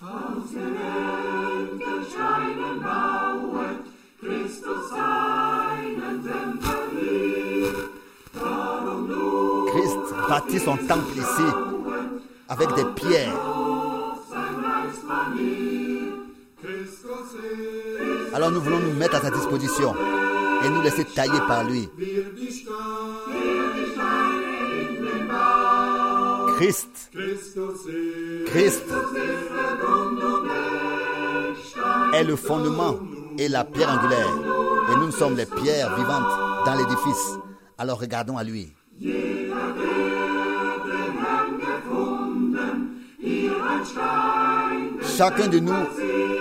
Christ bâtit son temple ici avec des pierres. Alors nous voulons nous mettre à sa disposition et nous laisser tailler par lui. Christ, Christ est le fondement et la pierre angulaire. Et nous sommes les pierres vivantes dans l'édifice. Alors regardons à lui. Chacun de nous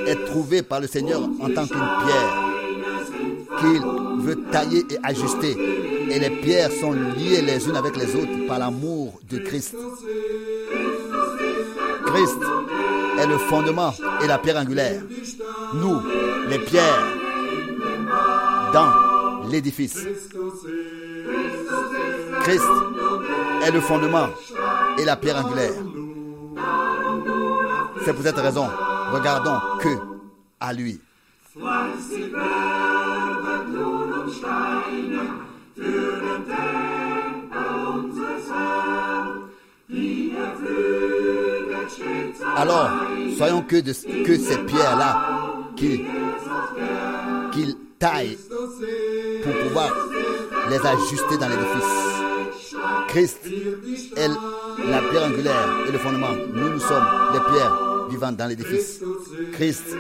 est trouvé par le Seigneur en tant qu'une pierre qu'il veut tailler et ajuster. Et les pierres sont liées les unes avec les autres par l'amour de Christ. Christ est le fondement et la pierre angulaire. Nous, les pierres, dans l'édifice. Christ est le fondement et la pierre angulaire. C'est pour cette raison, regardons que à lui. Alors, soyons que, ces pierres-là qu'il qu'il taille pour pouvoir les ajuster dans l'édifice. Christ est la pierre angulaire et le fondement. Nous, nous sommes les pierres vivantes dans l'édifice. Christ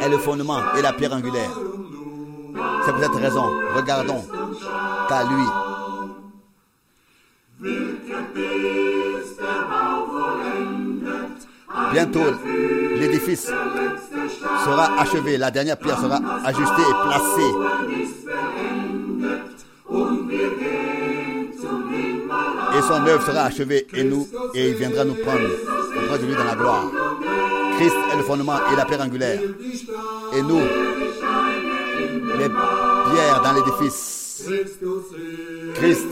est le fondement et la pierre angulaire. C'est pour cette raison, regardons qu'à lui. Bientôt, l'édifice sera achevé, la dernière pierre sera ajustée et placée. Et son œuvre sera achevée et nous et il viendra nous prendre auprès de lui dans la gloire. Christ est le fondement et la pierre angulaire. Et nous, les pierres dans l'édifice. Christ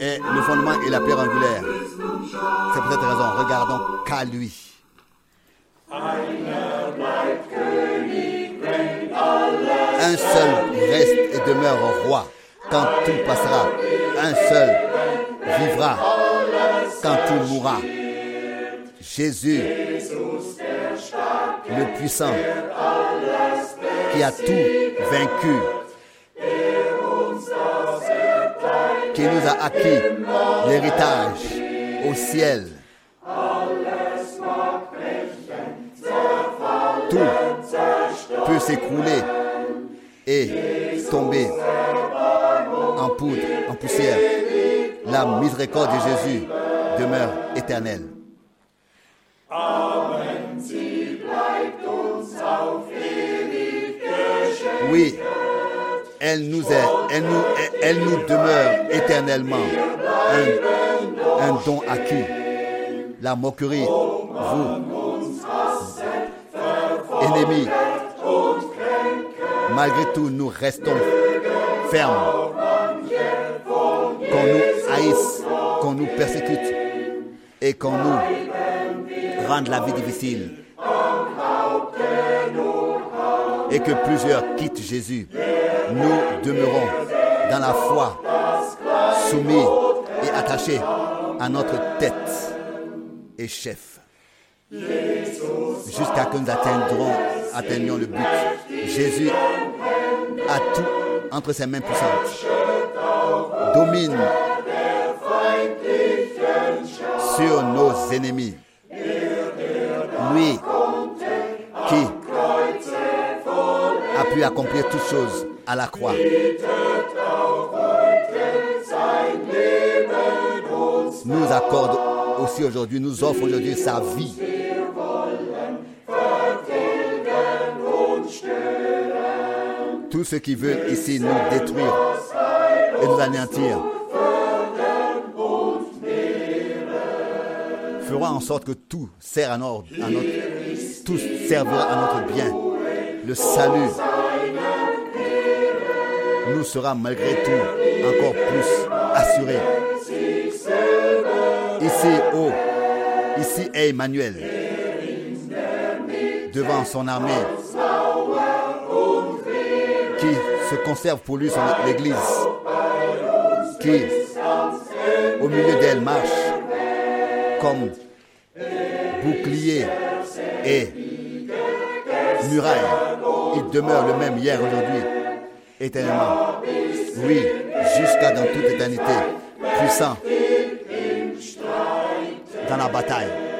est le fondement et la pierre angulaire. C'est pour cette raison, regardons qu'à lui. Un seul reste et demeure roi quand tout passera. Un seul vivra quand tout mourra. Jésus, le puissant, qui a tout vaincu, qui nous a acquis l'héritage au ciel. Tout peut s'écrouler et tomber en poudre, en poussière. La miséricorde de Jésus demeure éternelle. Oui, elle nous est, elle nous, elle nous demeure éternellement un, un don acquis. La moquerie, vous, ennemis, malgré tout, nous restons fermes. Qu'on nous haïsse, qu'on nous persécute et qu'on nous rende la vie difficile. Et que plusieurs quittent Jésus. Nous demeurons dans la foi, soumis et attachés à notre tête et chef. Jusqu'à que nous atteindrons, atteignions le but. Jésus a tout entre ses mains puissantes. Domine sur nos ennemis. Lui qui a pu accomplir toutes choses à la croix. Nous accorde aussi aujourd'hui, nous offre aujourd'hui sa vie. Tous ceux qui veulent ici nous détruire et nous anéantir fera en sorte que tout sert à notre, tout servira à notre bien. Le salut nous sera malgré tout encore plus assuré. Ici, oh, ici est Emmanuel devant son armée qui se conserve pour lui son l'église qui au milieu d'elle marche comme bouclier et muraille. Il demeure le même hier, aujourd'hui, éternellement. Oui, jusqu'à dans toute éternité, puissant dans la bataille.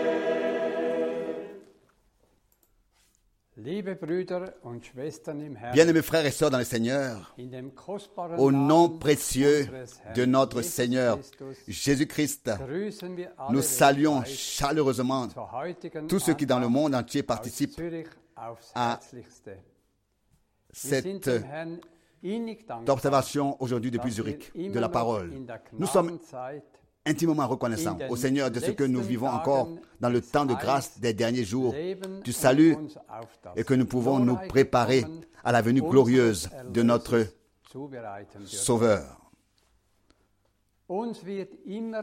Bien-aimés frères et sœurs dans le Seigneur, au nom précieux de notre Seigneur Jésus-Christ, nous saluons chaleureusement tous ceux qui dans le monde entier participent à cette observation aujourd'hui depuis Zurich de la parole. Nous sommes intimement reconnaissants au Seigneur de ce que nous vivons encore dans le temps de grâce des derniers jours, du salut et que nous pouvons nous préparer à la venue glorieuse de notre. Sauveur.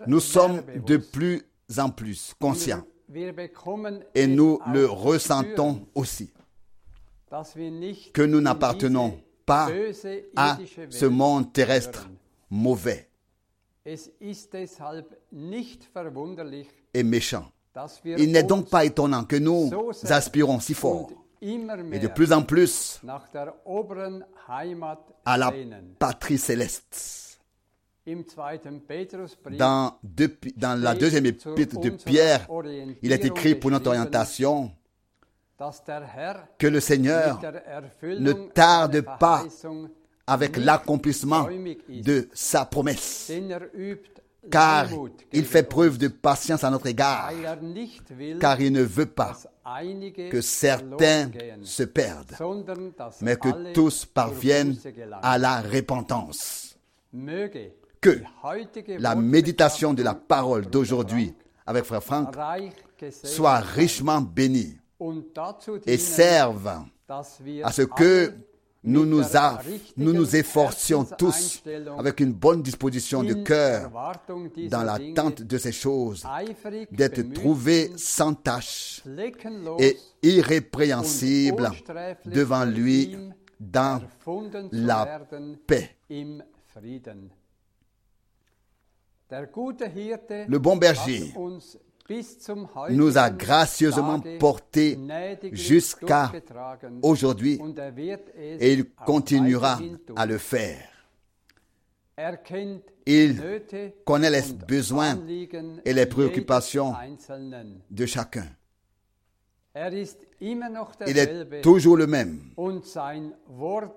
Nous sommes de plus en plus conscients et nous le ressentons aussi, que nous n'appartenons pas à ce monde terrestre mauvais et méchant. Il n'est donc pas étonnant que nous aspirons si fort et de plus en plus à la patrie céleste. Dans, deux- dans la deuxième épître de Pierre, il est écrit pour notre orientation que le Seigneur, ne tarde pas avec l'accomplissement de sa promesse, car il fait preuve de patience à notre égard, car il ne veut pas que certains se perdent, mais que tous parviennent à la repentance. Que La méditation de la parole d'aujourd'hui avec Frère Franck soit richement bénie et serve à ce que nous nous, a- nous nous efforcions tous avec une bonne disposition de cœur dans l'attente de ces choses, d'être trouvés sans tache et irrépréhensibles devant lui dans la paix. Le bon berger nous a gracieusement portés jusqu'à aujourd'hui er et il continuera à le faire. Il connaît les besoins et les préoccupations de chacun. Er Il est toujours le même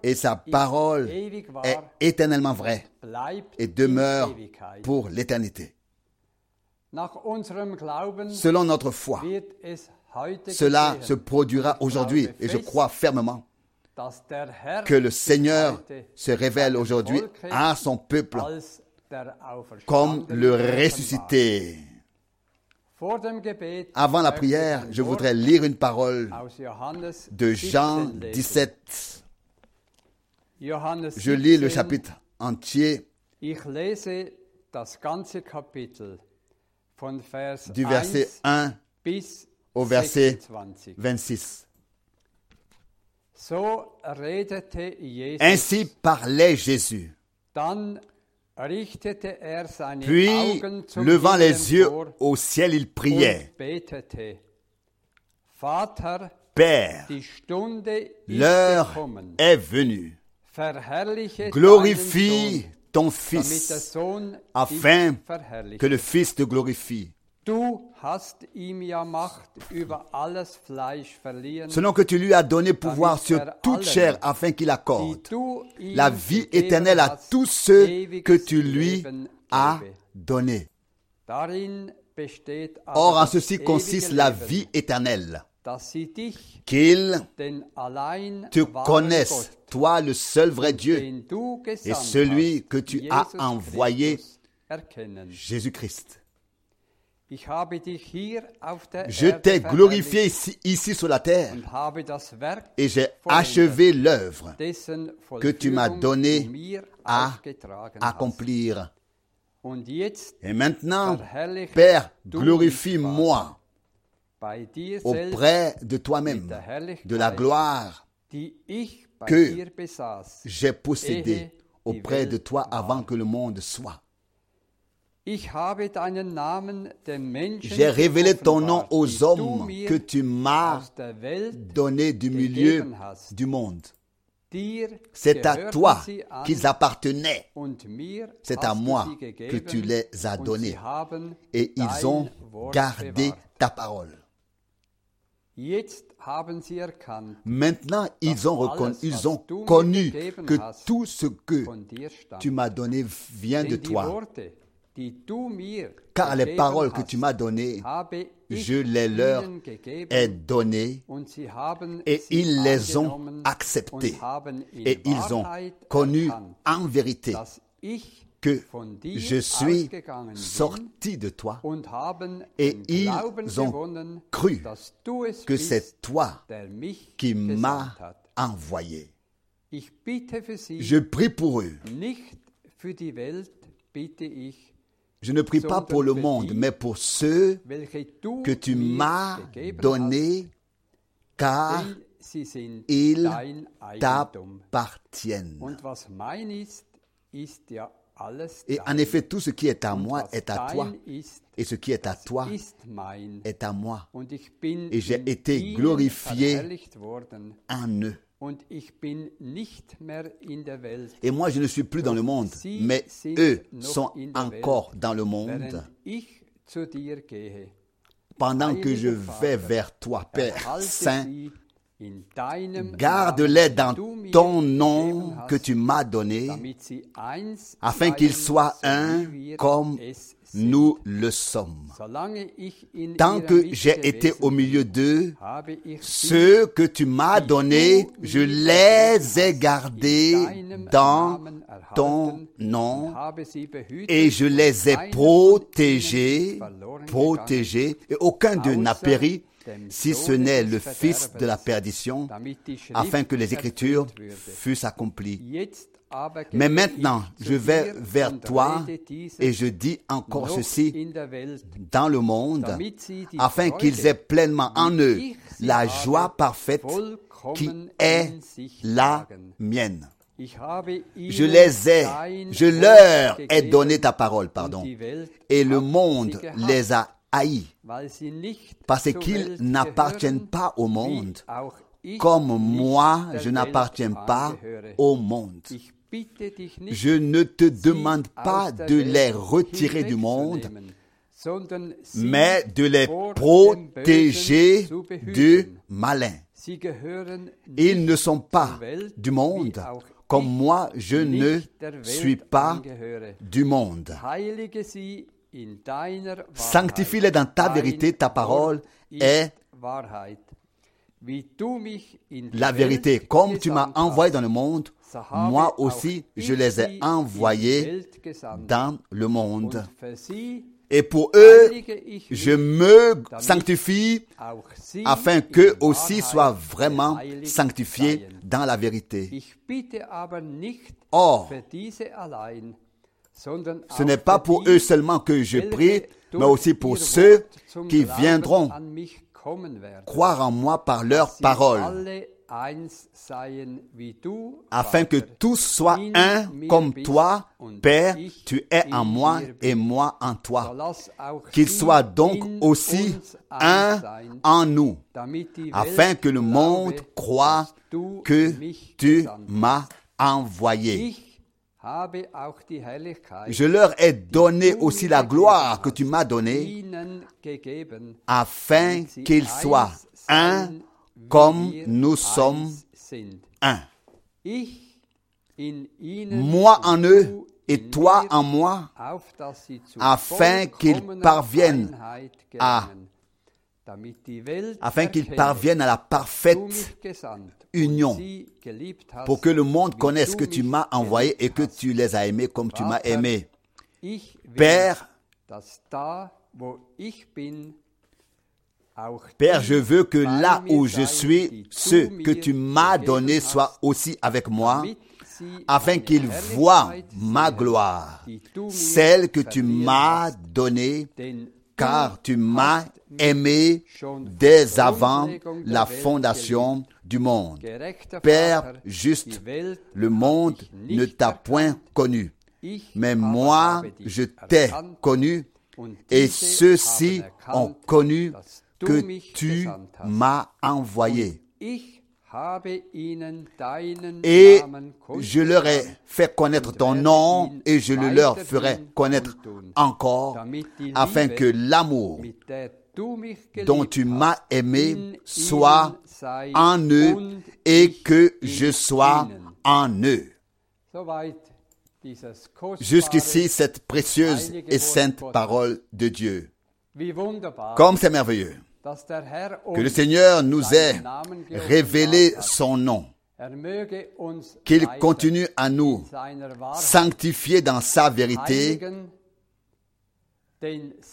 et sa parole est éternellement vraie et demeure pour l'éternité. Selon notre foi, cela se produira aujourd'hui et je crois fermement que le Seigneur se révèle aujourd'hui à son peuple comme le ressuscité. Avant la prière, je voudrais lire une parole de Jean 17 lesen. 17. Johannes Je lis le 17, chapitre entier du verset 1 1 bis au verset 26. 26. So redete Jesus. Ainsi parlait Jésus. Er Puis, levant les yeux au ciel, il priait. Père, l'heure est venue. Glorifie ton Fils, afin que le Fils te glorifie. Selon que tu lui as donné pouvoir Damit sur er toute chair afin qu'il accorde la vie éternelle à tous ceux que tu lui as donnés. Or, en ceci consiste la vie éternelle, qu'il te connaisse, toi le seul vrai Dieu, et celui que tu as envoyé. Jésus-Christ. Je t'ai glorifié ici, ici sur la terre et j'ai achevé l'œuvre que tu m'as Vollführung donné du mir à accomplir. Et maintenant, Père, glorifie-moi auprès de toi-même, de la gloire que j'ai possédée auprès de toi avant que le monde soit. J'ai révélé ton nom aux hommes que tu m'as donné du milieu du monde. C'est à toi qu'ils appartenaient C'est à moi que tu les as donnés. et ils ont gardé ta parole. Maintenant, ils ont, reconnu, ils ont connu que tout ce que tu m'as donné vient de toi. Car les paroles que tu m'as données, je les leur ai données et ils les ont acceptées. Et ils ont connu en vérité que je suis sorti de toi et ils ont cru que c'est toi qui m'as envoyé. Je prie pour eux. Je ne prie pas pour le monde, mais pour ceux que tu m'as donnés, car ils t'appartiennent. Et en effet, tout ce qui est à moi est à toi, et ce qui est à toi est à moi, Et j'ai été glorifié en eux. Et moi, je ne suis plus dans le monde, mais eux sont encore dans le monde. Pendant que je vais vers toi, Père Saint, garde-les dans ton nom que tu m'as donné, afin qu'ils soient so un comme nous le sommes. Tant que j'ai été au milieu d'eux, ceux que tu m'as donnés, je les ai gardés dans ton nom et je les ai protégés, protégés, et aucun d'eux n'a péri, si ce n'est le fils de la perdition, afin que les Écritures fussent accomplies. Mais maintenant, je vais vers toi et je dis encore ceci dans le monde, afin qu'ils aient pleinement en eux la joie parfaite qui est la mienne. Je les ai, je leur ai donné ta parole, pardon. Et le monde les a haïs, parce qu'ils n'appartiennent pas au monde, comme moi, je n'appartiens pas au monde. Je ne te demande pas de les retirer du monde, mais de les protéger du malin. Ils ne sont pas du monde, comme moi, je ne suis pas du monde. Sanctifie-les dans ta vérité, ta parole est la vérité. Comme tu m'as envoyé dans le monde, moi aussi, je les ai envoyés dans le monde. Et pour eux, je me sanctifie afin in qu'eux aussi soient vraiment sanctifiés dans la vérité. Or, ce n'est pas pour eux seulement que je prie, mais aussi pour ceux qui viendront croire en moi par leur parole, afin que tous soient un comme toi, Père, tu es en moi et moi en toi. Qu'ils soient donc aussi un en nous, afin que le monde croit que tu m'as envoyé. Je leur ai donné aussi la gloire que tu m'as donnée, afin qu'ils soient un comme nous sommes un. Moi en eux et toi en moi, afin qu'ils parviennent à- afin qu'ils parviennent à la parfaite union, pour que le monde connaisse que tu m'as envoyé et que tu les as aimés comme tu m'as aimé. Père, Père, je veux que là où je suis, ceux que tu m'as donnés soient aussi avec moi, afin qu'ils voient ma gloire, celle que tu m'as donnée, car tu m'as aimé dès avant la fondation du monde. Père juste, le monde ne t'a point connu, mais moi je t'ai connu, et ceux-ci ont connu que tu m'as envoyé. Et je leur ai fait connaître ton nom et je le leur ferai connaître encore afin que l'amour dont tu m'as aimé soit en eux et que je sois en eux. Jusqu'ici, cette précieuse et sainte parole de Dieu. Comme c'est merveilleux que le Seigneur nous ait révélé son nom, qu'il continue à nous sanctifier dans sa vérité,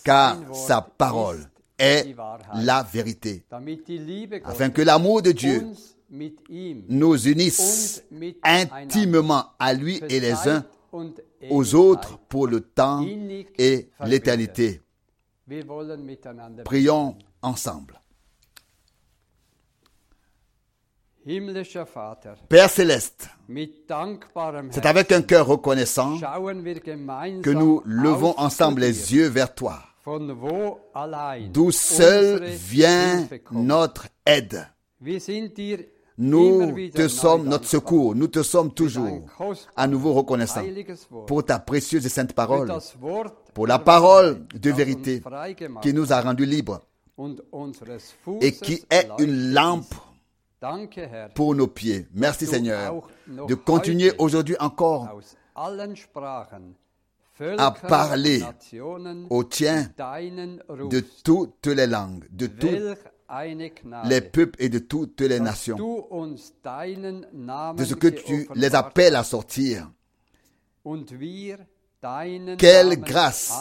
car sa parole est la vérité, afin que l'amour de Dieu nous unisse intimement à lui et les uns aux autres pour le temps et l'éternité. Prions ensemble. Père céleste, c'est avec un cœur reconnaissant que nous levons ensemble les yeux vers toi, d'où seul vient notre aide. Nous te sommes notre secours, nous te sommes toujours à nouveau reconnaissants pour ta précieuse et sainte parole, pour la parole de vérité qui nous a rendus libres et qui est une lampe pour nos pieds. Merci Seigneur de continuer aujourd'hui encore à parler au tien de toutes les langues, de tous les peuples et de toutes les nations, de ce que tu les appelles à sortir. Quelle grâce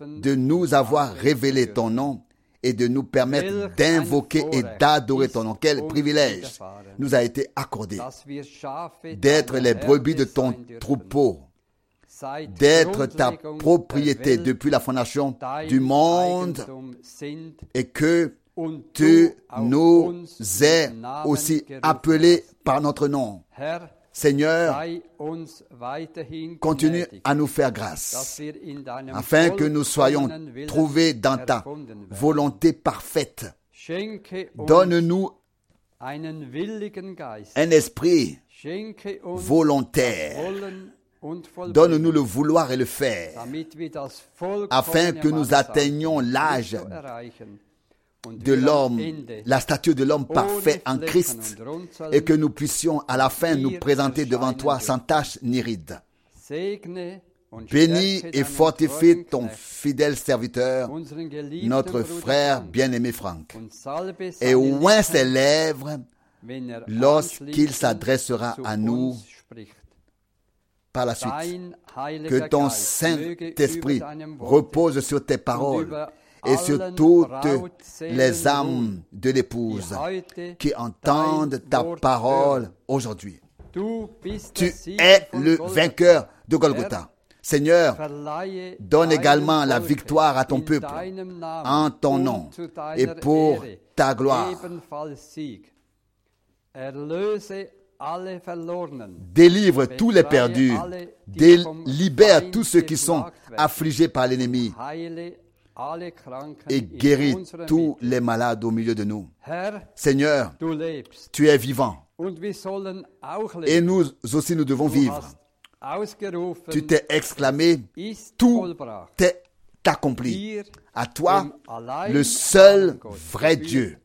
de nous avoir révélé ton nom et de nous permettre d'invoquer et d'adorer ton nom. Quel privilège nous a été accordé d'être les brebis de ton troupeau, d'être ta propriété depuis la fondation du monde et que tu nous aies aussi appelés par notre nom. Seigneur, continue à nous faire grâce, afin que nous soyons trouvés dans ta volonté parfaite. Donne-nous un esprit volontaire. Donne-nous le vouloir et le faire, afin que nous atteignions l'âge de l'homme, la statue de l'homme parfait en Christ, et que nous puissions à la fin nous présenter devant toi sans tache ni ride. Bénis et fortifie ton fidèle serviteur, notre frère bien-aimé Franck, et oint ses lèvres lorsqu'il s'adressera à nous par la suite. Que ton Saint-Esprit repose sur tes paroles et sur toutes les âmes de l'épouse qui entendent ta parole aujourd'hui. Tu es le vainqueur de Golgotha. Seigneur, donne également la victoire à ton peuple. En ton nom et pour ta gloire. Délivre tous les perdus, libère tous ceux qui sont affligés par l'ennemi et guéris tous les malades au milieu de nous. Seigneur, tu es vivant. Et nous aussi, nous devons vivre. Tu t'es exclamé, tout est accompli. À toi, le seul vrai Dieu,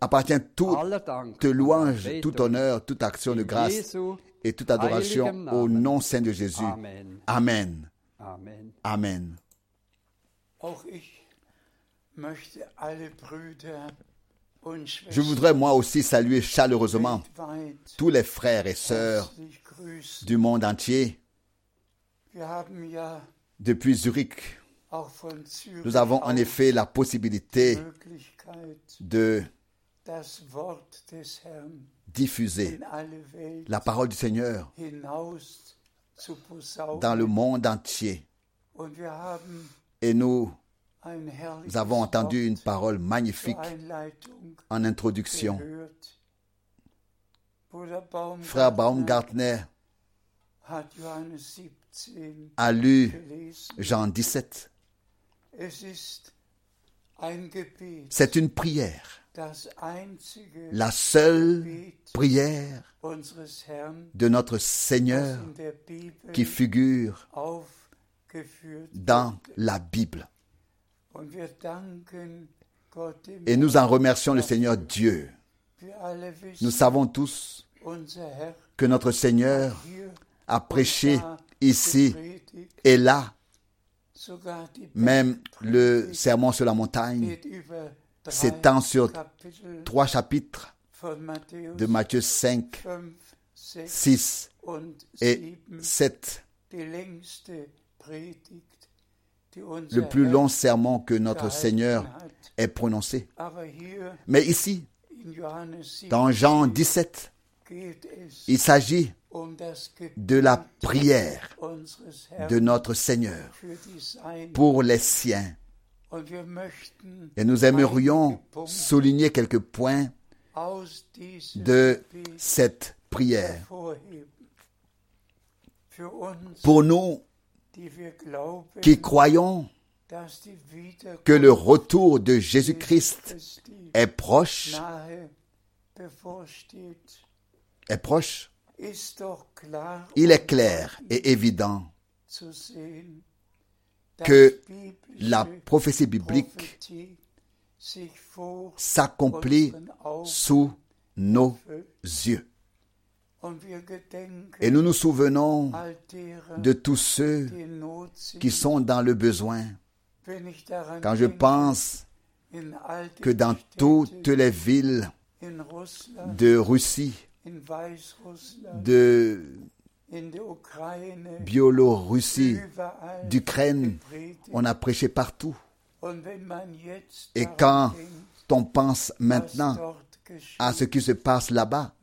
appartient toute louange, tout honneur, toute action de grâce et toute adoration au nom saint de Jésus. Amen. Amen. Amen. Je voudrais moi aussi saluer chaleureusement tous les frères et sœurs du monde entier. Depuis Zurich, nous avons en effet la possibilité de diffuser la parole du Seigneur. Dans le monde entier. Et nous avons entendu une parole magnifique en introduction. Frère Baumgartner hat Johannes 17 a lu. Jean 17. Es ist ein Gebet, C'est une prière, la seule prière de notre Seigneur qui figure dans la Bible. Et nous en remercions le Seigneur Dieu. Nous savons tous que notre Seigneur a prêché ici et là, même le sermon sur la montagne s'étend sur trois chapitres de Matthieu 5, 5, 6 6 und et 7, 7. die längste Predigt, die unser Le plus long sermon que notre Seigneur ait prononcé. Mais ici, in Johannes 7 dans Jean 17, geht es il s'agit um de la prière de notre Seigneur pour les siens. Et nous aimerions souligner quelques points de cette prière. Pour nous qui croyons que le retour de Jésus-Christ est proche, est proche, il est clair et évident que la prophétie biblique s'accomplit sous nos yeux. Et nous nous souvenons de tous ceux qui sont dans le besoin. Quand je pense que dans toutes les villes de Russie, de Biélorussie, d'Ukraine, on a prêché partout. Et quand on pense maintenant à ce qui se passe là-bas,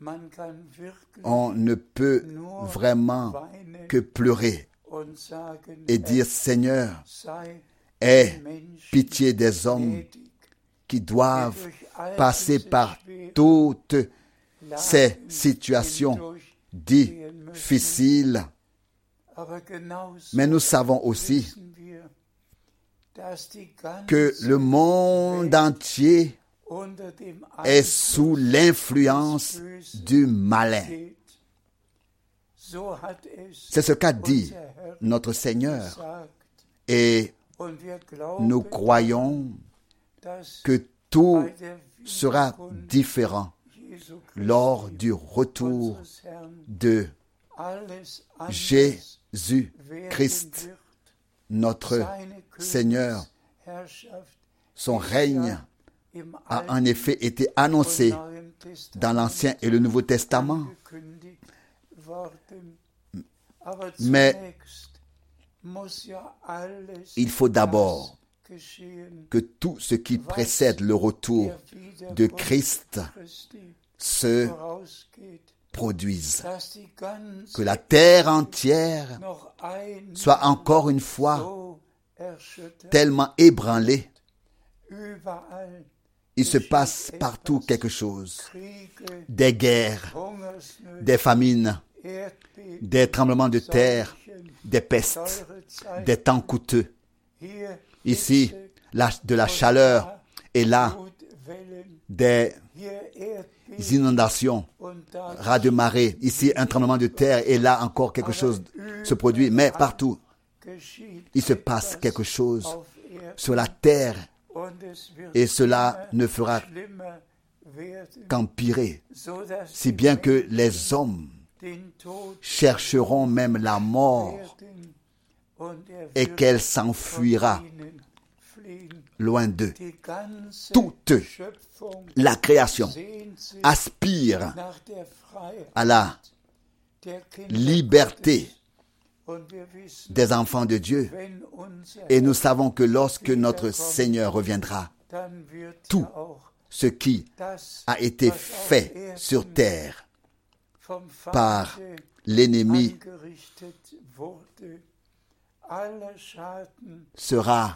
on ne peut vraiment que pleurer et dire Seigneur, sei aie pitié des hommes qui doivent passer par toutes ces situations Aber genauso Mais nous savons aussi que le monde entier est sous l'influence du malin. C'est ce qu'a dit notre Seigneur. Et nous croyons que tout sera différent lors du retour de Jésus-Christ, notre Seigneur. Son règne a en effet été annoncé dans l'Ancien et le Nouveau Testament. Mais il faut d'abord que tout ce qui précède le retour de Christ se vorausgeht, produise. dass die ganze Que la terre entière soit encore une fois tellement ébranlée. Il se passe partout quelque chose. Des guerres, des famines, des tremblements de terre, des pestes, des temps coûteux. Ici, de la chaleur et là, des inondations, ras de marée. Ici, un tremblement de terre et là encore quelque chose se produit. Mais partout, il se passe quelque chose sur la terre et cela ne fera qu'empirer. Si bien que les hommes chercheront même la mort et qu'elle s'enfuira. Loin d'eux. Toute La création aspire à la liberté des enfants de Dieu. Et nous savons que lorsque notre Seigneur reviendra, tout ce qui a été fait sur terre par l'ennemi sera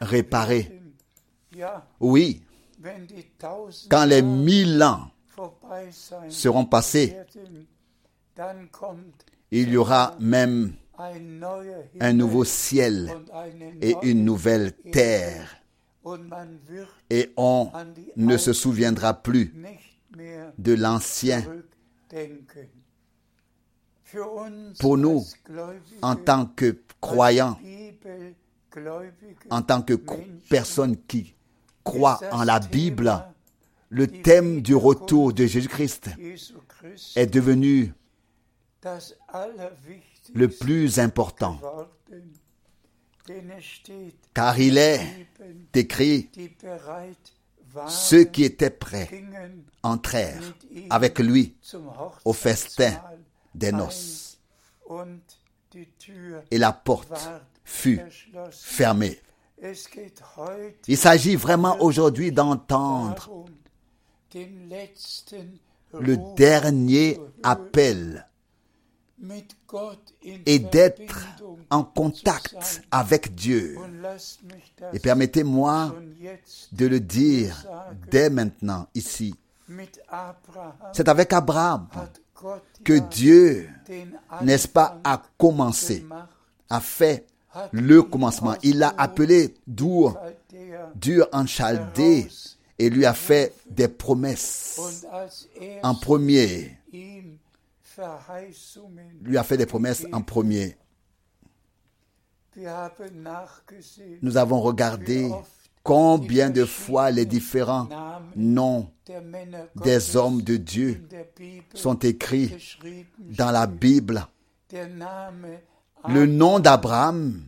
réparé. Oui, quand les mille ans seront passés, il y aura même un nouveau ciel et une nouvelle terre. Et on ne se souviendra plus de l'ancien Pour nous, en tant que croyants, en tant que personnes qui croient en la Bible, le thème du retour de Jésus-Christ est devenu le plus important, car il est écrit, ceux qui étaient prêts entrèrent avec lui au festin des noces, et la porte fut fermée. Il s'agit vraiment aujourd'hui d'entendre le dernier appel et d'être en contact avec Dieu. Et permettez-moi de le dire dès maintenant ici. C'est avec Abraham que Dieu, n'est-ce pas, a commencé, a fait le commencement. Il l'a appelé Dur, Chaldea Dur en Chaldée, et lui a fait des promesses. En premier, lui a fait des promesses en premier. Nous avons regardé combien de fois les différents noms des hommes de Dieu sont écrits dans la Bible? Le nom d'Abraham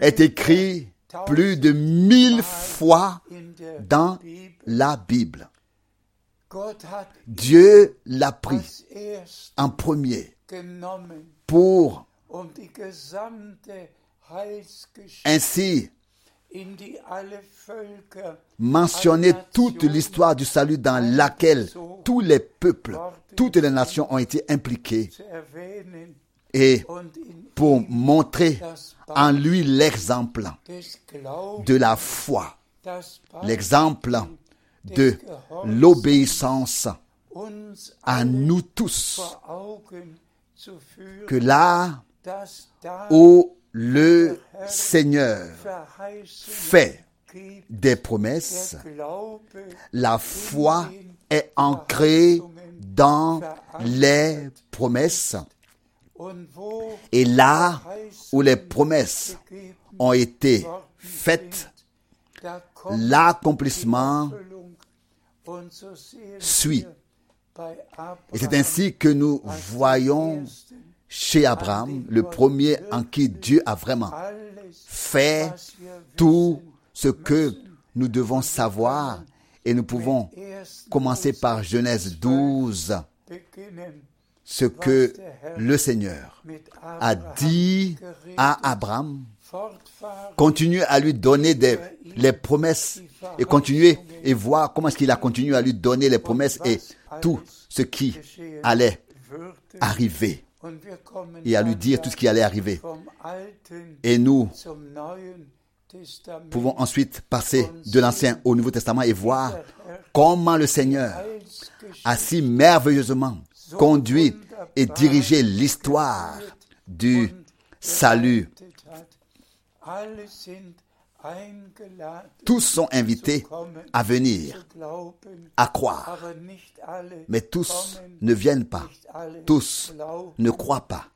est écrit plus de mille fois dans la Bible. Dieu l'a pris en premier pour ainsi mentionner toute l'histoire du salut dans laquelle tous les peuples, toutes les nations ont été impliquées et pour montrer en lui l'exemple de la foi, l'exemple de l'obéissance à nous tous, que là où le Seigneur fait des promesses, la foi est ancrée dans les promesses. Et là où les promesses ont été faites, l'accomplissement suit. Et c'est ainsi que nous voyons chez Abraham, le premier en qui Dieu a vraiment fait tout ce que nous devons savoir. Et nous pouvons commencer par Genèse 12, beginnen ce que le Seigneur a dit à Abraham. Continuer à lui donner les promesses et continuer et voir comment est-ce qu'il a continué à lui donner les promesses et tout ce qui allait arriver et à lui dire tout ce qui allait arriver. Et nous pouvons ensuite passer de l'Ancien au Nouveau Testament et voir comment le Seigneur a si merveilleusement conduit et dirigé l'histoire du salut. Tous sont invités à venir, à croire, mais tous ne viennent pas, tous ne croient pas.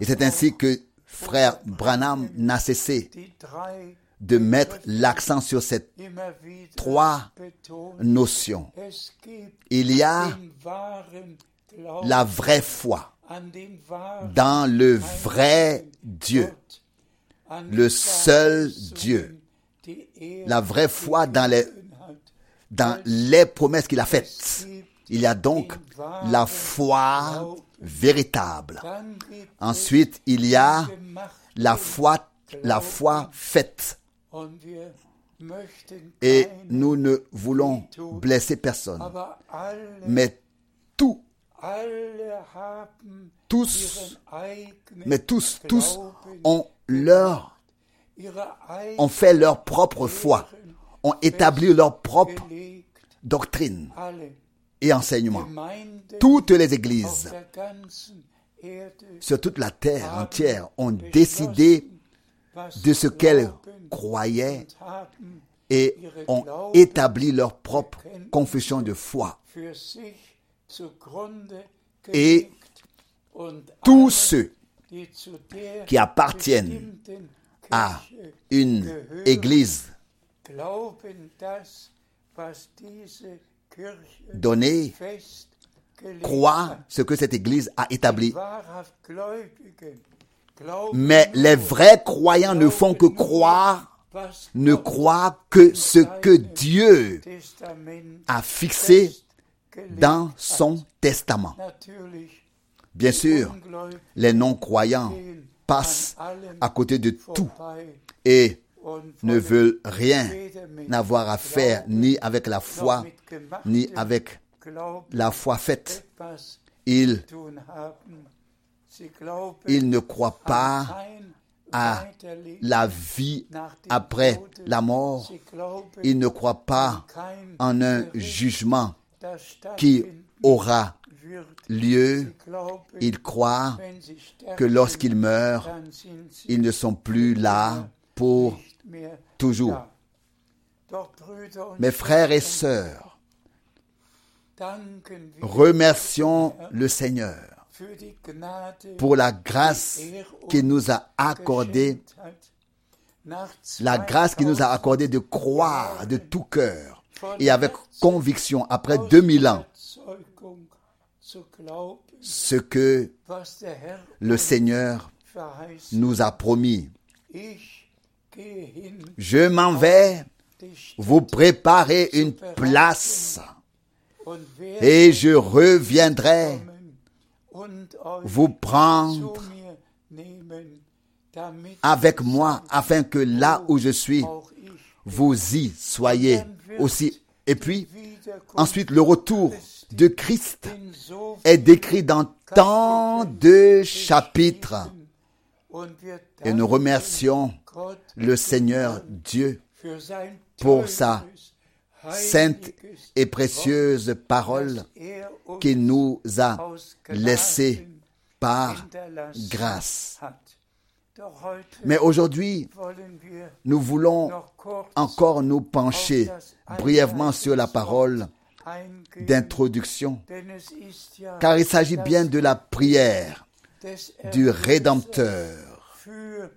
Et c'est ainsi que frère Branham n'a cessé de mettre l'accent sur wieder Trois betont. notion. Es gibt Il y a la vraie foi dans le vrai Dieu, le seul Dieu, die la vraie foi dans les, dans les promesses qu'il a faites. Il y a donc la foi véritable. Ensuite, il y a la foi, la foi faite. Et nous ne voulons blesser personne. Mais tout, tous, mais tous, tous ont leur, ont fait leur propre foi, ont établi leur propre doctrine et enseignement. Toutes les églises sur toute la terre entière ont décidé de ce qu'elles croyaient et ont établi leur propre confession de foi. Et Tous ceux qui appartiennent à une église donnée croient ce que cette église a établi. Mais les vrais croyants ne font que croire, ne croient que ce que Dieu a fixé dans son testament. Bien sûr, les non-croyants passent à côté de tout et ne veulent rien n'avoir à faire ni avec la foi, ni avec la foi faite. Ils, ils ne croient pas à la vie après la mort. Ils ne croient pas en un jugement qui aura. Lieu. Ils croient que lorsqu'ils meurent, ils ne sont plus là pour toujours. Mes frères et sœurs, remercions le Seigneur pour la grâce qu'il nous a accordée, la grâce qu'il nous a accordée de croire de tout cœur et avec conviction après 2000 ans ce que le Seigneur nous a promis. Je m'en vais vous préparer une place et je reviendrai vous prendre avec moi afin que là où je suis, vous y soyez aussi. Et puis, ensuite, le retour de Christ est décrit dans tant de chapitres. Et nous remercions le Seigneur Dieu pour sa sainte et précieuse parole qu'il nous a laissée par grâce. Mais aujourd'hui, nous voulons encore nous pencher brièvement sur la parole d'introduction, car il s'agit bien de la prière du Rédempteur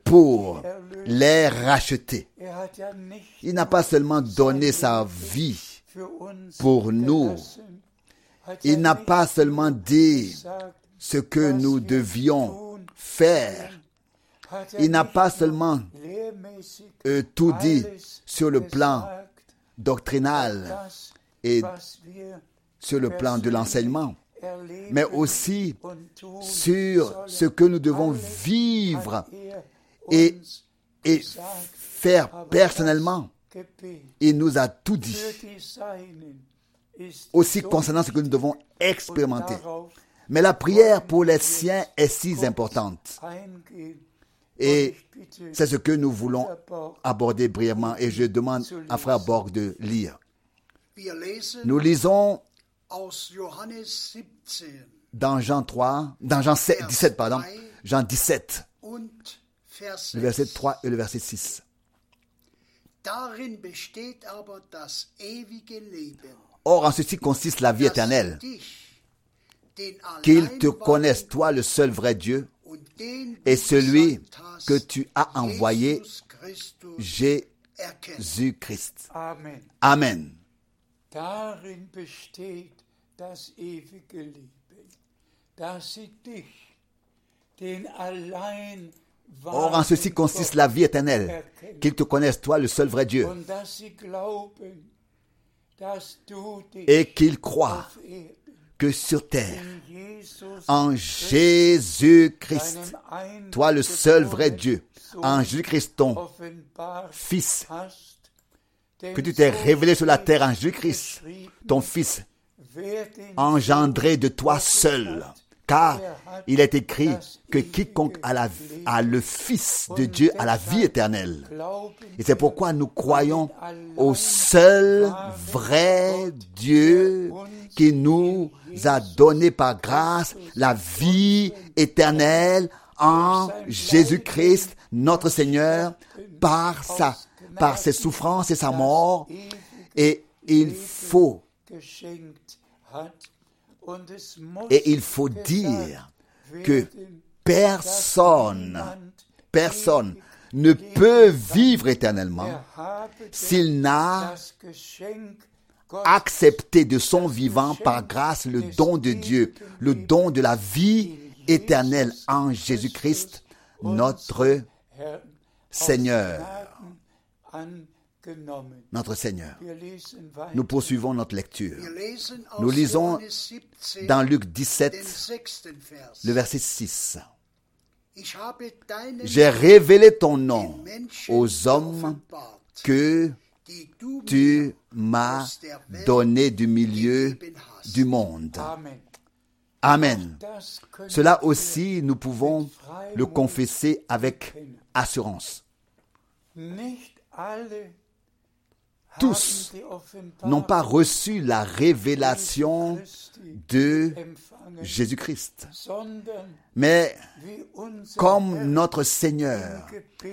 pour les racheter. Er Il n'a pas seulement donné sa vie, pour nous. il ja n'a pas seulement dit ce que nous devions faire, er il n'a pas seulement euh, tout dit sur le plan doctrinal et sur le plan de l'enseignement, mais aussi sur ce que nous devons vivre et, et faire personnellement. Il nous a tout dit, aussi concernant ce que nous devons expérimenter. Mais la prière pour les siens est si importante. Et c'est ce que nous voulons aborder brièvement et je demande à Frère Borg de lire. Nous lisons aus Johannes 17 dans Jean 3, dans Jean 7, 17, pardon, Jean 17, und Vers le verset 6. 3 et le verset 6. Darin besteht aber das ewige Leben, Or, en ceci consiste la vie éternelle, qu'ils te connaissent, toi, le seul vrai Dieu, et celui que tu as envoyé. Jésus-Christ. Amen. Amen. Darin besteht das ewige Leben, dass sie dich, den allein Or, en ceci consiste la vie éternelle, qu'ils te connaissent, toi, le seul vrai Dieu, et qu'ils croient que sur terre, en Jésus-Christ, toi, le seul vrai Dieu, en Jésus-Christ, ton Fils, que tu t'es révélé sur la terre en Jésus-Christ, ton Fils, engendré de toi seul. Car il est écrit que quiconque a, le Fils de Dieu a la vie éternelle. Et c'est pourquoi nous croyons au seul vrai Dieu qui nous a donné par grâce la vie éternelle en Jésus-Christ, notre Seigneur, par sa, par ses souffrances et sa mort. Et il faut et il faut dire que personne, personne ne peut vivre éternellement s'il n'a accepté de son vivant par grâce le don de Dieu, le don de la vie éternelle en Jésus-Christ, notre Seigneur notre Seigneur. Nous poursuivons notre lecture. Nous lisons dans Luc 17, le verset 6. J'ai révélé ton nom aux hommes que tu m'as donné du milieu du monde. Amen. Cela aussi, nous pouvons le confesser avec assurance tous n'ont pas reçu la révélation de Jésus-Christ. Mais comme notre Seigneur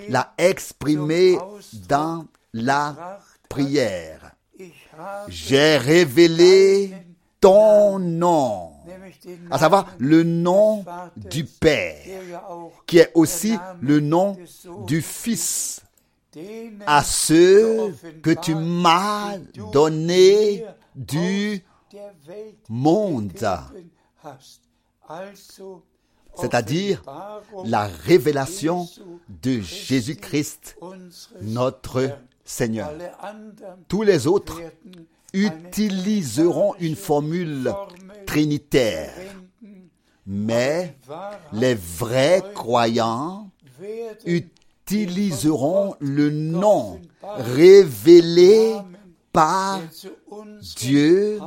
l'a exprimé dans la prière, j'ai révélé ton nom, à savoir le nom du Père, qui est aussi le nom du Fils à ceux que tu m'as donné du monde, c'est-à-dire la révélation de Jésus-Christ, notre Seigneur. Tous les autres utiliseront une formule trinitaire, mais les vrais croyants utilisent utiliseront le nom révélé par Dieu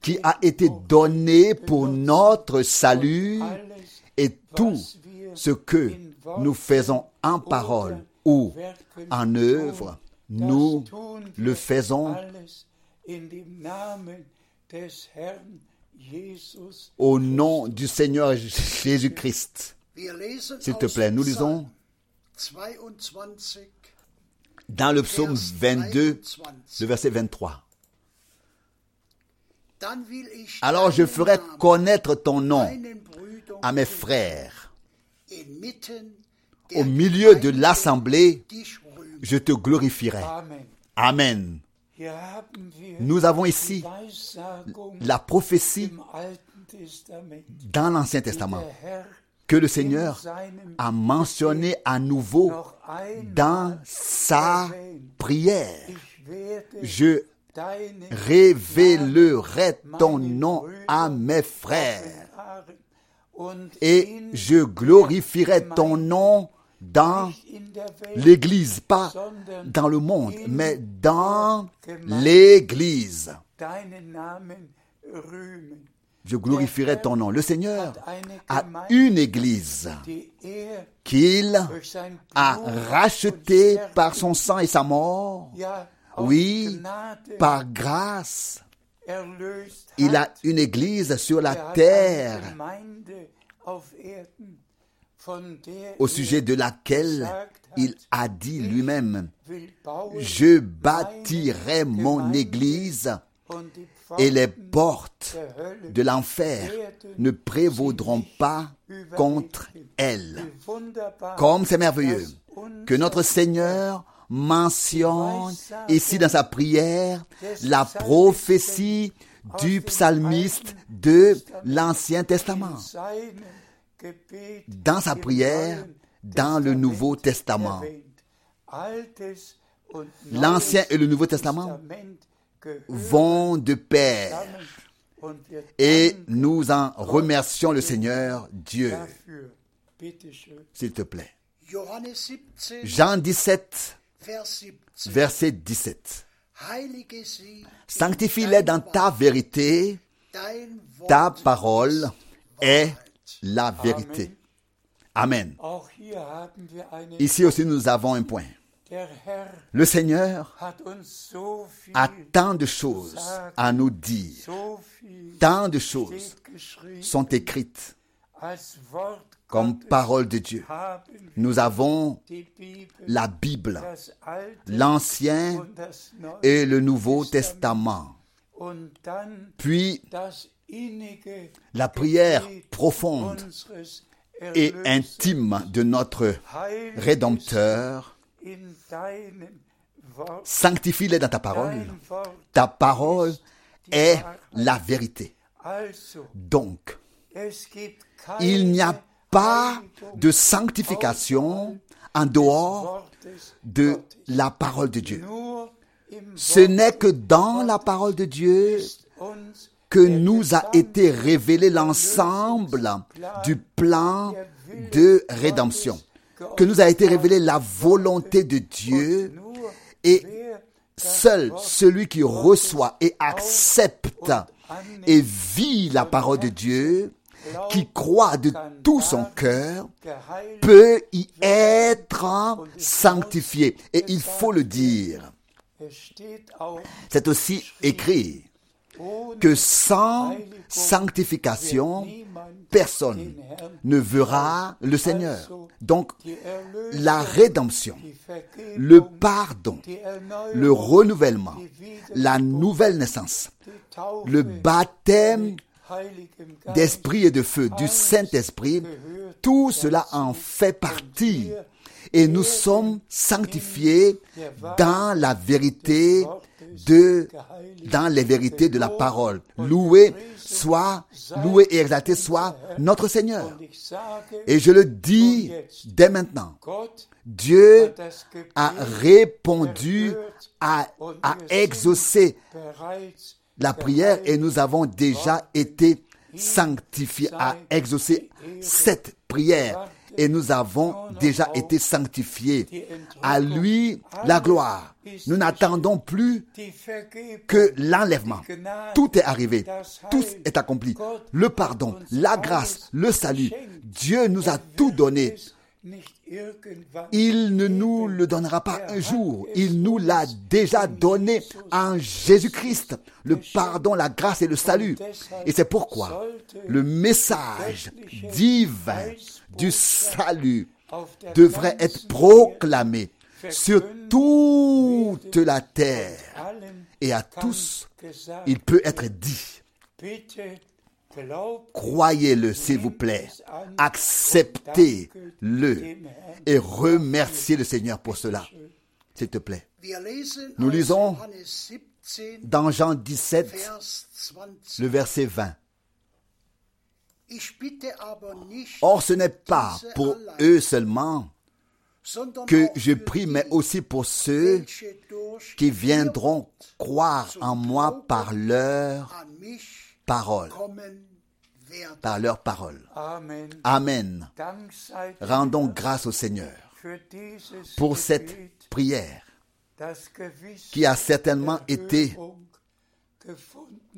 qui a été donné pour notre salut et tout ce que nous faisons en parole ou en œuvre, nous le faisons au nom du Seigneur Jésus-Christ. S'il te plaît, nous lisons dans le psaume 22, le verset 23. Alors je ferai connaître ton nom à mes frères. Au milieu de l'assemblée, je te glorifierai. Amen. Nous avons ici la prophétie dans l'Ancien Testament que le Seigneur a mentionné à nouveau dans sa prière. Je révélerai ton nom à mes frères et je glorifierai ton nom dans l'Église, pas dans le monde, mais dans l'Église je glorifierai ton nom. Le Seigneur a une église qu'il a rachetée par son sang et sa mort. Oui, par grâce. Il a une église sur la terre au sujet de laquelle il a dit lui-même, je bâtirai mon église et les portes de l'enfer ne prévaudront pas contre elle. Comme c'est merveilleux que notre Seigneur mentionne ici dans sa prière la prophétie du psalmiste de l'Ancien Testament. Dans sa prière, dans le Nouveau Testament. L'Ancien et le Nouveau Testament vont de pair. Et nous en remercions le Seigneur Dieu. S'il te plaît. Jean 17, Vers 17. verset 17. Heilige sie, Sanctifie-les dans ta vérité, ta parole est la vérité. Amen. Ici aussi nous avons un point. Le Seigneur a tant de choses à nous dire. Tant de choses sont écrites comme parole de Dieu. Nous avons la Bible, l'Ancien et le Nouveau Testament. Puis la prière profonde et intime de notre Rédempteur. Sanctifie-les dans ta parole. Ta parole est la vérité. Donc, il n'y a pas de sanctification en dehors de la parole de Dieu. Ce n'est que dans la parole de Dieu que nous a été révélé l'ensemble du plan de rédemption, que nous a été révélé la volonté de Dieu et seul celui qui reçoit et accepte et vit la parole de Dieu, qui croit de tout son cœur, peut y être sanctifié. Et il faut le dire. C'est aussi écrit que sans sanctification, personne ne verra le Seigneur. Donc, la rédemption, le pardon, le renouvellement, la nouvelle naissance, le baptême d'esprit et de feu du Saint-Esprit, tout cela en fait partie. Et nous sommes sanctifiés dans la vérité de, dans les vérités de la parole. Loué soit, loué et exalté soit notre Seigneur. Et je le dis dès maintenant. Dieu a répondu, a exaucé bereits la prière et nous avons déjà été sanctifiés, a exaucé cette prière et nous avons déjà été sanctifiés. À lui la gloire. Nous n'attendons plus que l'enlèvement. Tout est arrivé. Tout est accompli. Le pardon, la grâce, le salut. Dieu nous a tout donné. Il ne nous le donnera pas un jour. Il nous l'a déjà donné en Jésus-Christ. Le pardon, la grâce et le salut. Et c'est pourquoi le message divin du salut devrait être proclamé sur toute la terre. Et à tous, il peut être dit. Croyez-le, s'il vous plaît. Acceptez-le et remerciez le Seigneur pour cela. S'il te plaît. Nous lisons Johannes 17, Dans Jean 17, Vers 20. le verset 20. Ich bitte aber nicht, Or, ce n'est pas pour eux seulement que je prie, mais aussi pour ceux qui viendront croire en moi par leur parole. Par leur parole. Amen. Rendons grâce au Seigneur pour cette prière qui a certainement été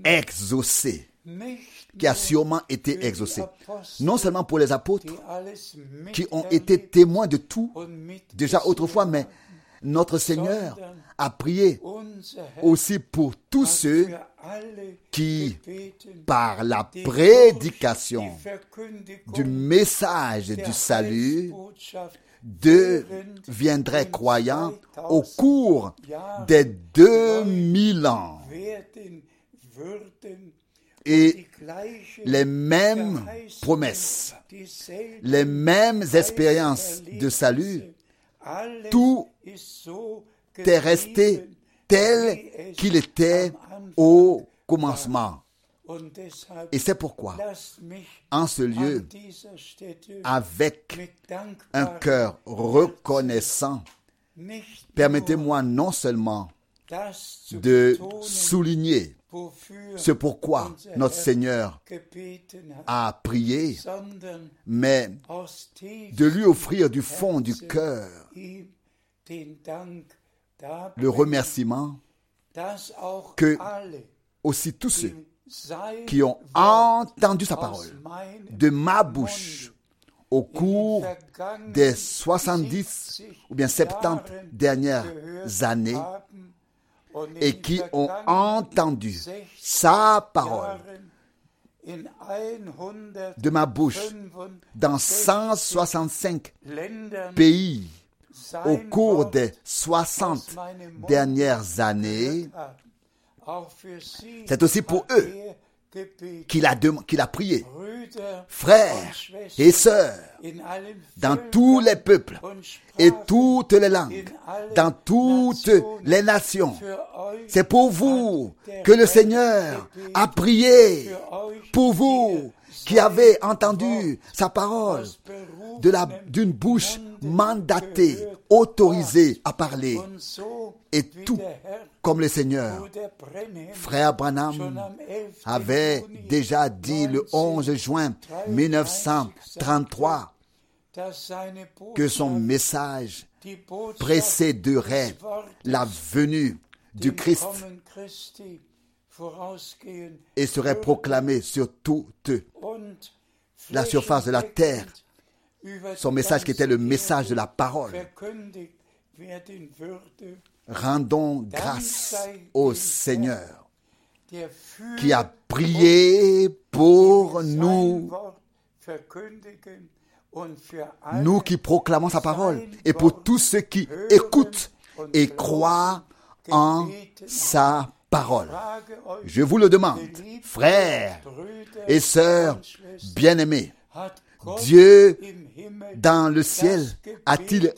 exaucée, qui a sûrement été exaucée. Non seulement pour les apôtres qui ont été témoins de tout déjà autrefois, mais notre Seigneur a prié aussi pour tous ceux qui, par la prédication du message du salut deviendraient croyants au cours des 2000 ans. Et les mêmes promesses, les mêmes expériences de salut, tout est resté tel qu'il était au commencement. Et c'est pourquoi, en ce lieu, avec un cœur reconnaissant, permettez-moi non seulement de souligner ce pourquoi notre Seigneur a prié, mais de lui offrir du fond du cœur le remerciement que aussi tous ceux qui ont entendu sa parole de ma bouche au cours des 70 70 ou bien 70 Jahren dernières années et qui ont entendu 60 sa parole Jahren in 100 de ma bouche dans 165 Ländern pays au cours des 60 aus meinem Mund dernières années. C'est aussi pour eux qu'il a, prié. Frères et sœurs, dans tous les peuples et toutes les langues, dans toutes les nations, c'est pour vous que le Seigneur a prié. Pour vous qui avez entendu sa parole d'une bouche mandatée, autorisée à parler. Et tout comme le Seigneur. Frère Branham am 11. avait déjà dit le 11 juin 1933 dass seine que son message précéderait la venue du Christ et serait proclamé sur toute la surface de la terre. Son message qui était le message de la parole. Rendons grâce au Seigneur qui a prié pour nous, nous qui proclamons sa parole, et pour tous ceux qui écoutent et croient en sa parole. Je vous le demande, frères et sœurs bien-aimés, Dieu dans le ciel a-t-il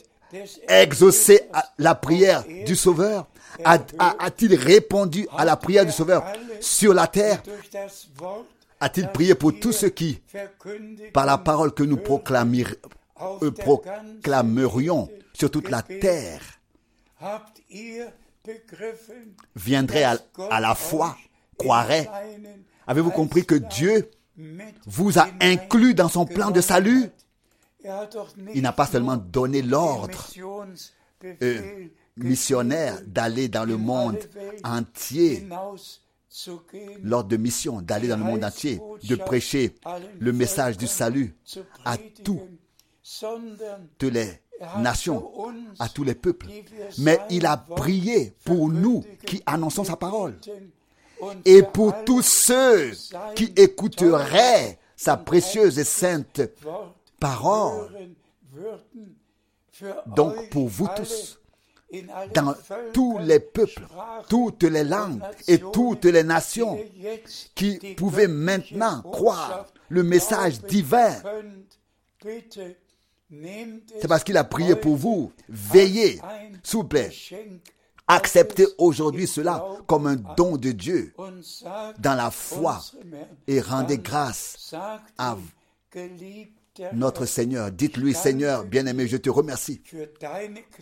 exaucé la prière du Sauveur? A-t-il répondu à la prière du Sauveur sur la terre? A-t-il prié pour tous ceux qui, par la parole que nous euh, proclamerions sur toute la terre, Viendrait à, à la foi, seinen Avez-vous compris que Dieu vous a inclus dans son plan de salut? Il n'a pas seulement donné l'ordre euh, missionnaire d'aller dans le monde entier, l'ordre de mission d'aller dans le monde entier, de prêcher le message du salut à sondern les nations, à tous les peuples. Mais il a prié pour nous qui annonçons sa parole et pour tous ceux qui écouteraient sa précieuse et sainte parole. Donc pour vous tous, dans tous les peuples, toutes les langues et toutes les nations qui pouvaient maintenant croire le message divin. C'est parce qu'il a prié pour vous. Veillez, s'il vous plaît. Acceptez aujourd'hui cela comme un don de Dieu dans la foi et rendez grâce à notre Seigneur. Dites-lui, Seigneur, bien-aimé, je te remercie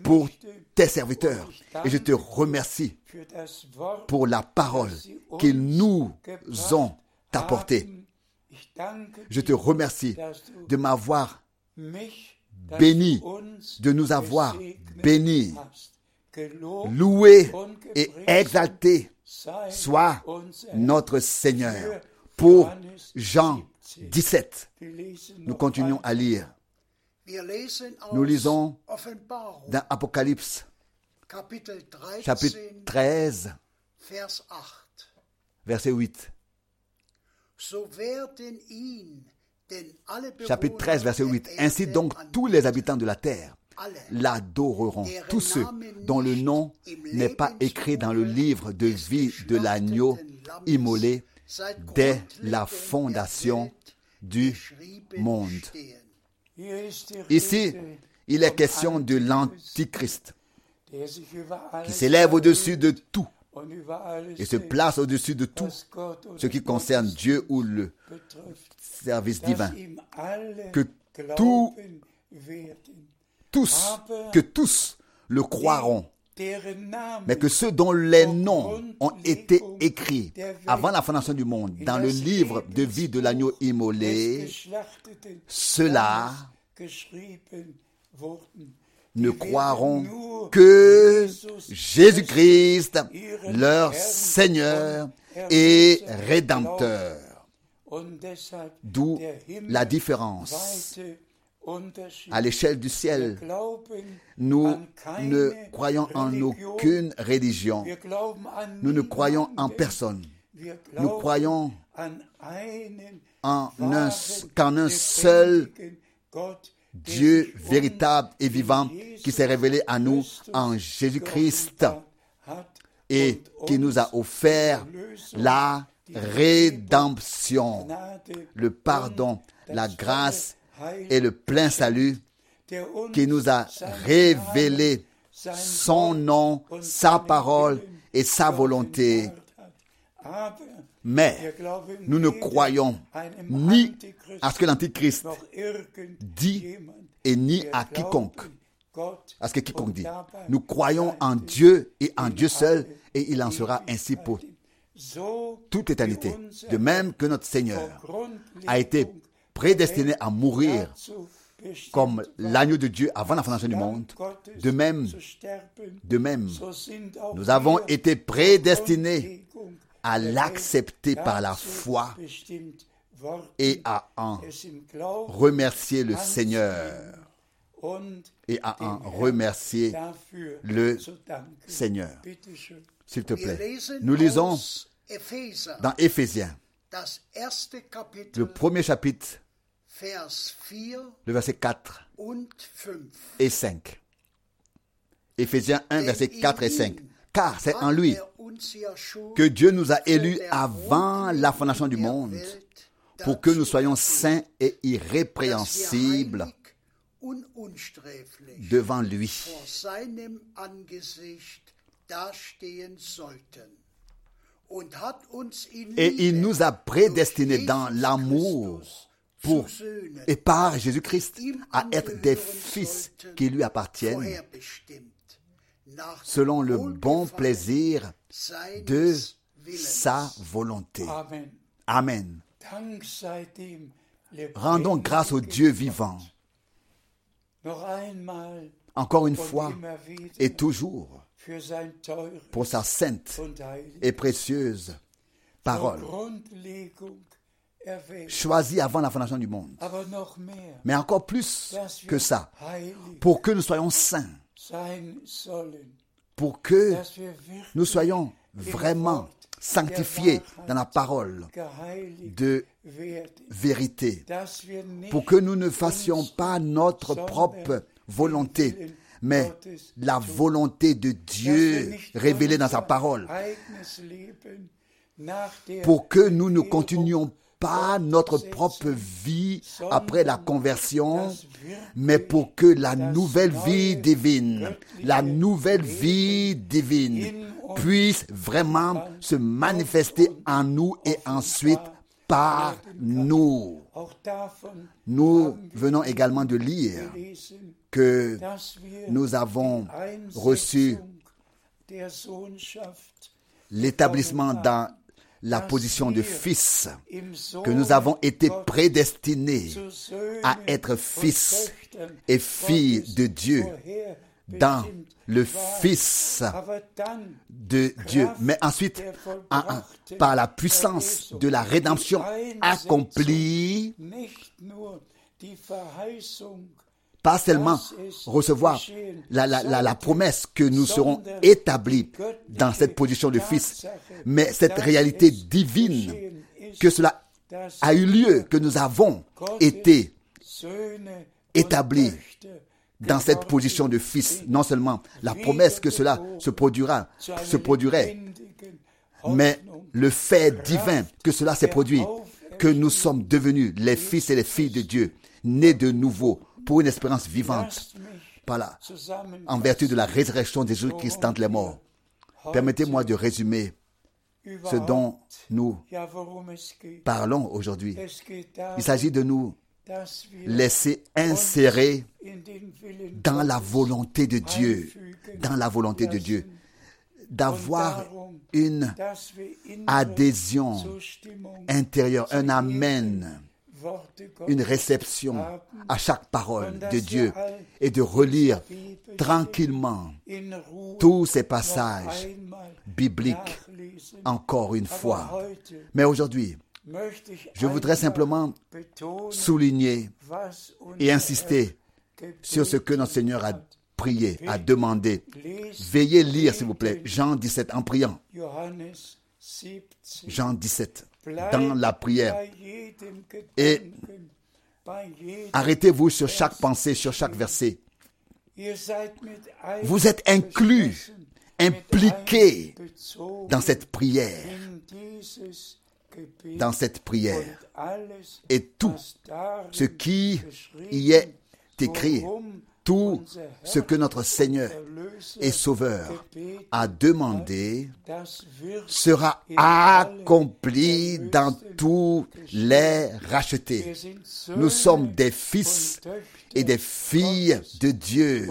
pour tes serviteurs et je te remercie pour la parole qu'ils nous ont apportée. Je te remercie de m'avoir béni, de nous avoir bénis. loué et exalté soit notre Seigneur. Pour Jean 17, Wir lesen nous continuons à lire Nous lisons dans Apocalypse Kapitel 13, chapitre 13, Vers 8. verset 8. Chapitre Bewohner 13, verset der 8. Ainsi donc tous les habitants de la terre l'adoreront, tous ceux dont le nom n'est pas écrit dans le livre de vie de l'agneau immolé dès la fondation du monde. Ici, il est question de Antichrist, l'Antichrist qui s'élève au-dessus de tout et se place au-dessus de tout ce qui concerne Dieu ou le service divin. Que Tous, que tous le croiront, mais que ceux dont les noms ont été écrits avant la fondation du monde dans le livre de vie de l'agneau immolé, ceux-là. Ne croiront que Jésus-Christ, leur Seigneur et Rédempteur. D'où la différence. À l'échelle du ciel, nous ne croyons en aucune religion. Nous ne croyons en personne. Nous croyons en un, qu'en un seul Dieu véritable et vivant qui s'est révélé à nous en Jésus-Christ et qui nous a offert la rédemption, le pardon, la grâce et le plein salut qui nous a révélé son nom, sa parole et sa volonté. Mais nous ne croyons ni à ce que l'Antichrist dit et ni à quiconque. À ce que quiconque dit. Nous croyons en Dieu et en Dieu seul et il en sera ainsi pour toute éternité. De même que notre Seigneur a été prédestiné à mourir comme l'agneau de Dieu avant la fondation du monde, de même, de même, nous avons été prédestinés à l'accepter par la foi et à en remercier le Seigneur et à en remercier le. Seigneur. S'il te plaît. Nous lisons dans Éphésiens, le premier chapitre, Vers 4 le verset 4 und 5. et 5. Éphésiens 1, verset 4 et 5. Car c'est en lui Que Dieu nous a élus avant la fondation du monde pour que nous soyons saints et irrépréhensibles devant lui. Et il nous a prédestinés dans l'amour pour et par Jésus-Christ à être des fils qui lui appartiennent selon le bon plaisir de sa volonté. Amen. Rendons grâce au Dieu vivant, encore une fois et toujours, pour sa sainte et précieuse parole, choisie avant la fondation du monde. Mais encore plus que ça, pour que nous soyons saints, pour que nous soyons im vraiment sanctifiés dans la parole de vérité, pour que nous ne fassions pas notre propre volonté, mais la volonté de Dieu révélée dans sa parole, pour que nous ne continuions pas notre propre vie après la conversion, mais pour que la nouvelle vie divine, la nouvelle vie divine puisse vraiment se manifester en nous et ensuite par nous. Nous venons également de lire que nous avons reçu l'établissement dans la position de fils, que nous avons été prédestinés à être fils et filles de Dieu dans le. Fils de Dieu. Mais ensuite, en- en- par la puissance de la rédemption accomplie, pas seulement recevoir la, la, la, la promesse que nous serons établis dans cette position de fils, mais cette réalité divine, que cela a eu lieu, que nous avons été établis dans cette position de fils. Non seulement la promesse que cela se produira, se produirait, mais le fait divin que cela s'est produit, que nous sommes devenus les fils et les filles de Dieu, nés de nouveau pour une espérance vivante, par la, en vertu de la résurrection de Jésus-Christ d'entre les morts. Permettez-moi de résumer ce dont nous parlons aujourd'hui. Il s'agit de nous laisser insérer dans la volonté de Dieu, dans la volonté de Dieu, d'avoir une adhésion intérieure, un amen une réception à chaque parole de Dieu et de relire tranquillement tous ces passages bibliques encore une fois. Mais aujourd'hui, je voudrais simplement souligner et insister sur ce que notre Seigneur a prié, a demandé. Lest Veuillez lire, s'il vous plaît, Jean 17 en priant. Johannes 17. Jean 17, Bleibt dans la prière. Et Arrêtez-vous sur chaque pensée, sur chaque verset. Vous êtes inclus, impliqués dans cette prière, dans cette prière. Et tout ce qui y est écrit, tout ce que notre Seigneur et Sauveur a demandé sera accompli dans tous les rachetés. Nous sommes des fils et des filles de Dieu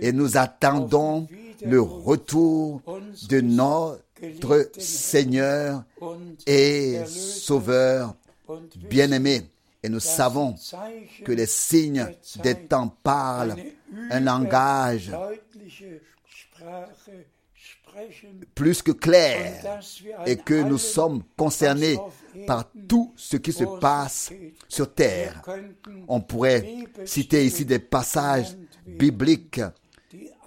et nous attendons le retour de notre Seigneur et Sauveur bien-aimé. Et nous savons que les signes des temps parlent un langage plus que clair et que nous sommes concernés par tout ce qui se passe sur terre. On pourrait citer ici des passages bibliques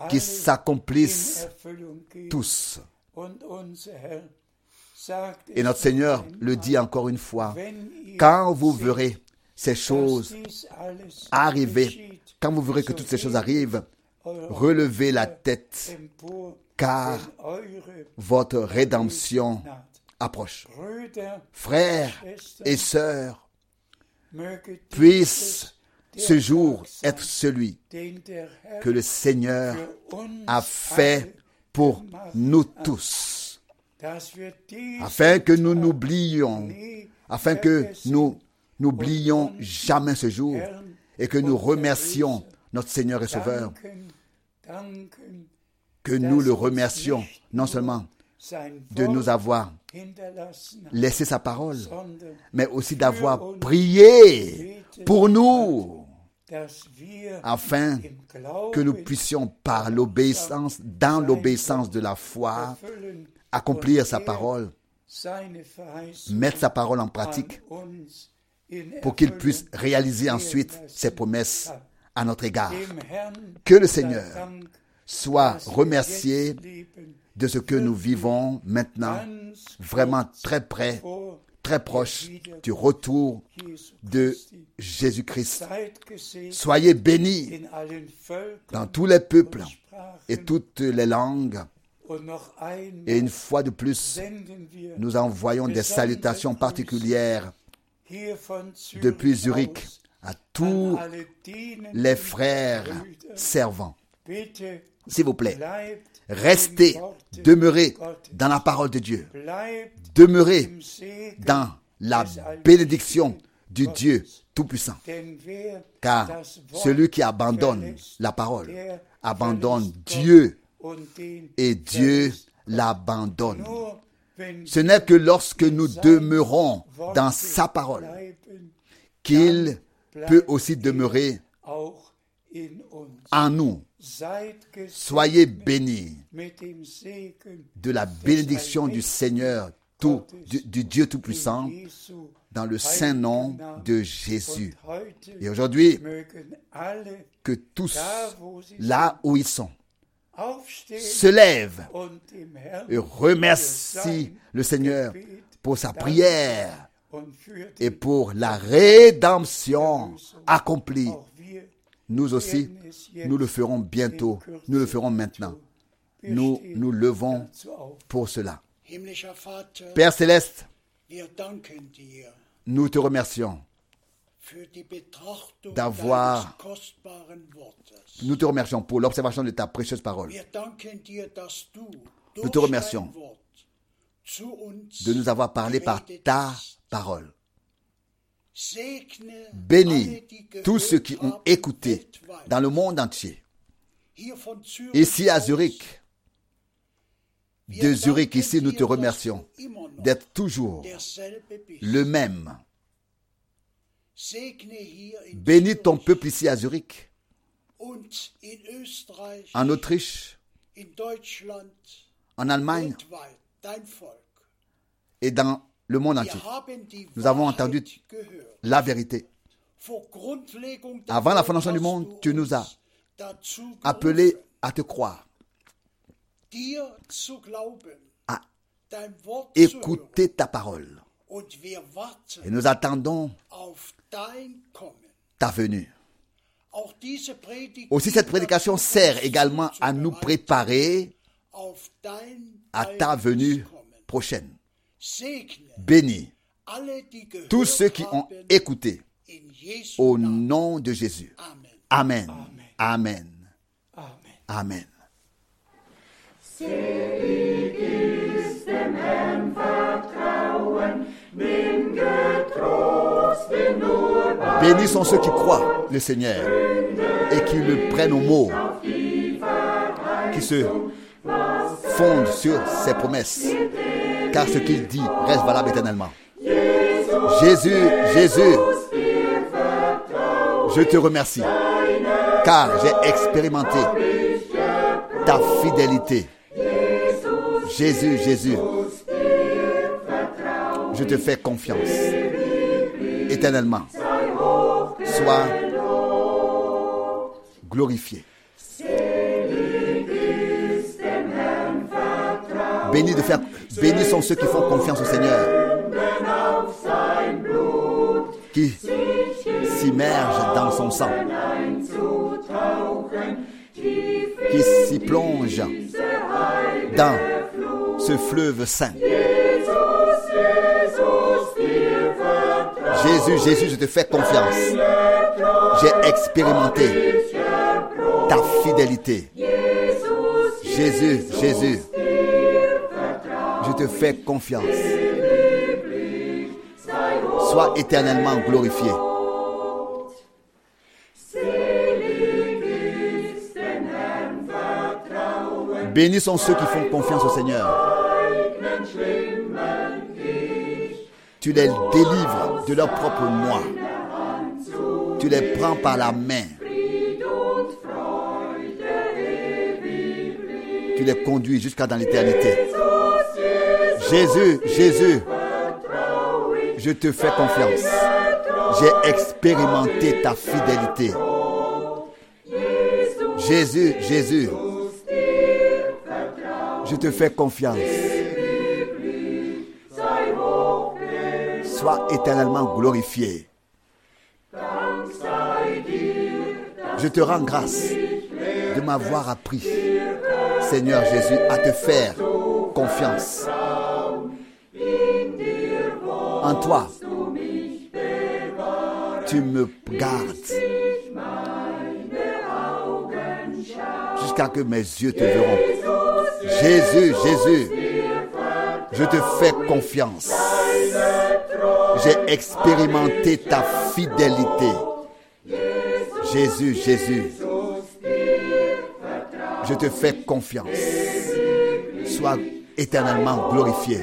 qui s'accomplissent tous. Et notre Seigneur le dit encore une fois. Quand vous verrez ces choses arriver, quand vous verrez que toutes ces choses arrivent, relevez la tête, car votre rédemption approche. Frères et sœurs, puisse ce jour être celui que le Seigneur a fait pour nous tous, afin que nous n'oublions, afin que nous n'oublions jamais ce jour et que nous remercions notre Seigneur et Sauveur, que nous le remercions non seulement de nous avoir laissé sa parole, mais aussi d'avoir prié pour nous, afin que nous puissions par l'obéissance, dans l'obéissance de la foi, accomplir sa parole, mettre sa parole en pratique pour qu'il puisse réaliser ensuite ses promesses à notre égard. Que le sei Seigneur soit remercié de ce que nous vivons maintenant, vraiment très près, très proche du retour de. Jésus-Christ. Soyez bénis dans tous les peuples et toutes les langues. Et une fois de plus, nous envoyons des salutations particulières depuis Zurich à tous les frères servants. S'il vous plaît, restez, demeurez dans la parole de Dieu. Demeurez dans la bénédiction du. Dieu Tout-Puissant. Car celui qui abandonne la parole abandonne Dieu et Dieu l'abandonne. Ce n'est que lorsque nous demeurons dans sa parole qu'il peut aussi demeurer en nous. Soyez bénis de la bénédiction du Seigneur, tout, du, du Dieu Tout-Puissant, dans le saint nom de Jésus. Et aujourd'hui, que tous, là où ils sont, se Herrn et remercient le Seigneur pour sa prière et pour la rédemption accomplie. Nous aussi, nous le ferons bientôt, nous le ferons maintenant. Nous nous levons pour cela. Père céleste, nous te remercions. D'avoir-. Nous te remercions pour l'observation de ta précieuse parole, Nous te remercions de nous avoir parlé par ta parole. Bénis tous ceux qui ont écouté dans le monde entier. Ici à Zurich, de Zurich ici, nous te remercions d'être toujours le même Bénis ton peuple ici à Zurich, en Autriche, en Allemagne et dans le monde entier. Nous avons entendu la vérité. Avant la fondation du monde, tu nous as uns dazu Appelé gerufen, à te croire, à écouter ta parole. Et nous attendons ta venue. Aussi cette prédication sert également à nous préparer à ta venue prochaine. Bénis tous ceux qui ont écouté au nom de Jésus. Amen. Amen. Amen. Amen. Bénis sont ceux qui croient le Seigneur et qui le prennent au mot, qui se fondent sur ses promesses, car ce qu'il dit reste valable éternellement. Jésus, Jésus, je te remercie, car j'ai expérimenté ta fidélité. Jésus, Jésus, je te fais confiance éternellement. Sois glorifié. Bénis, de faire, bénis sont ceux qui font confiance au Seigneur, qui s'immergent dans son sang, qui s'y plongent dans ce fleuve saint. Jésus, Jésus, je te fais confiance. J'ai expérimenté ta fidélité. Jésus, Jésus, je te fais confiance. Sois éternellement glorifié. Bénis sont ceux qui font confiance au Seigneur. Tu les délivres de leur propre moi. Tu les prends par la main. Tu les conduis jusqu'à dans l'éternité. Jésus, Jésus, je te fais confiance. J'ai expérimenté ta fidélité. Jésus, Jésus, je te fais confiance. Éternellement glorifié. Je te rends grâce de m'avoir appris, Seigneur Jésus, à te faire confiance. En toi, tu me gardes jusqu'à que mes yeux te verront. Jésus, Jésus, je te fais confiance. J'ai expérimenté ta fidélité. Jésus, Jésus, je te fais confiance. Sois éternellement glorifié.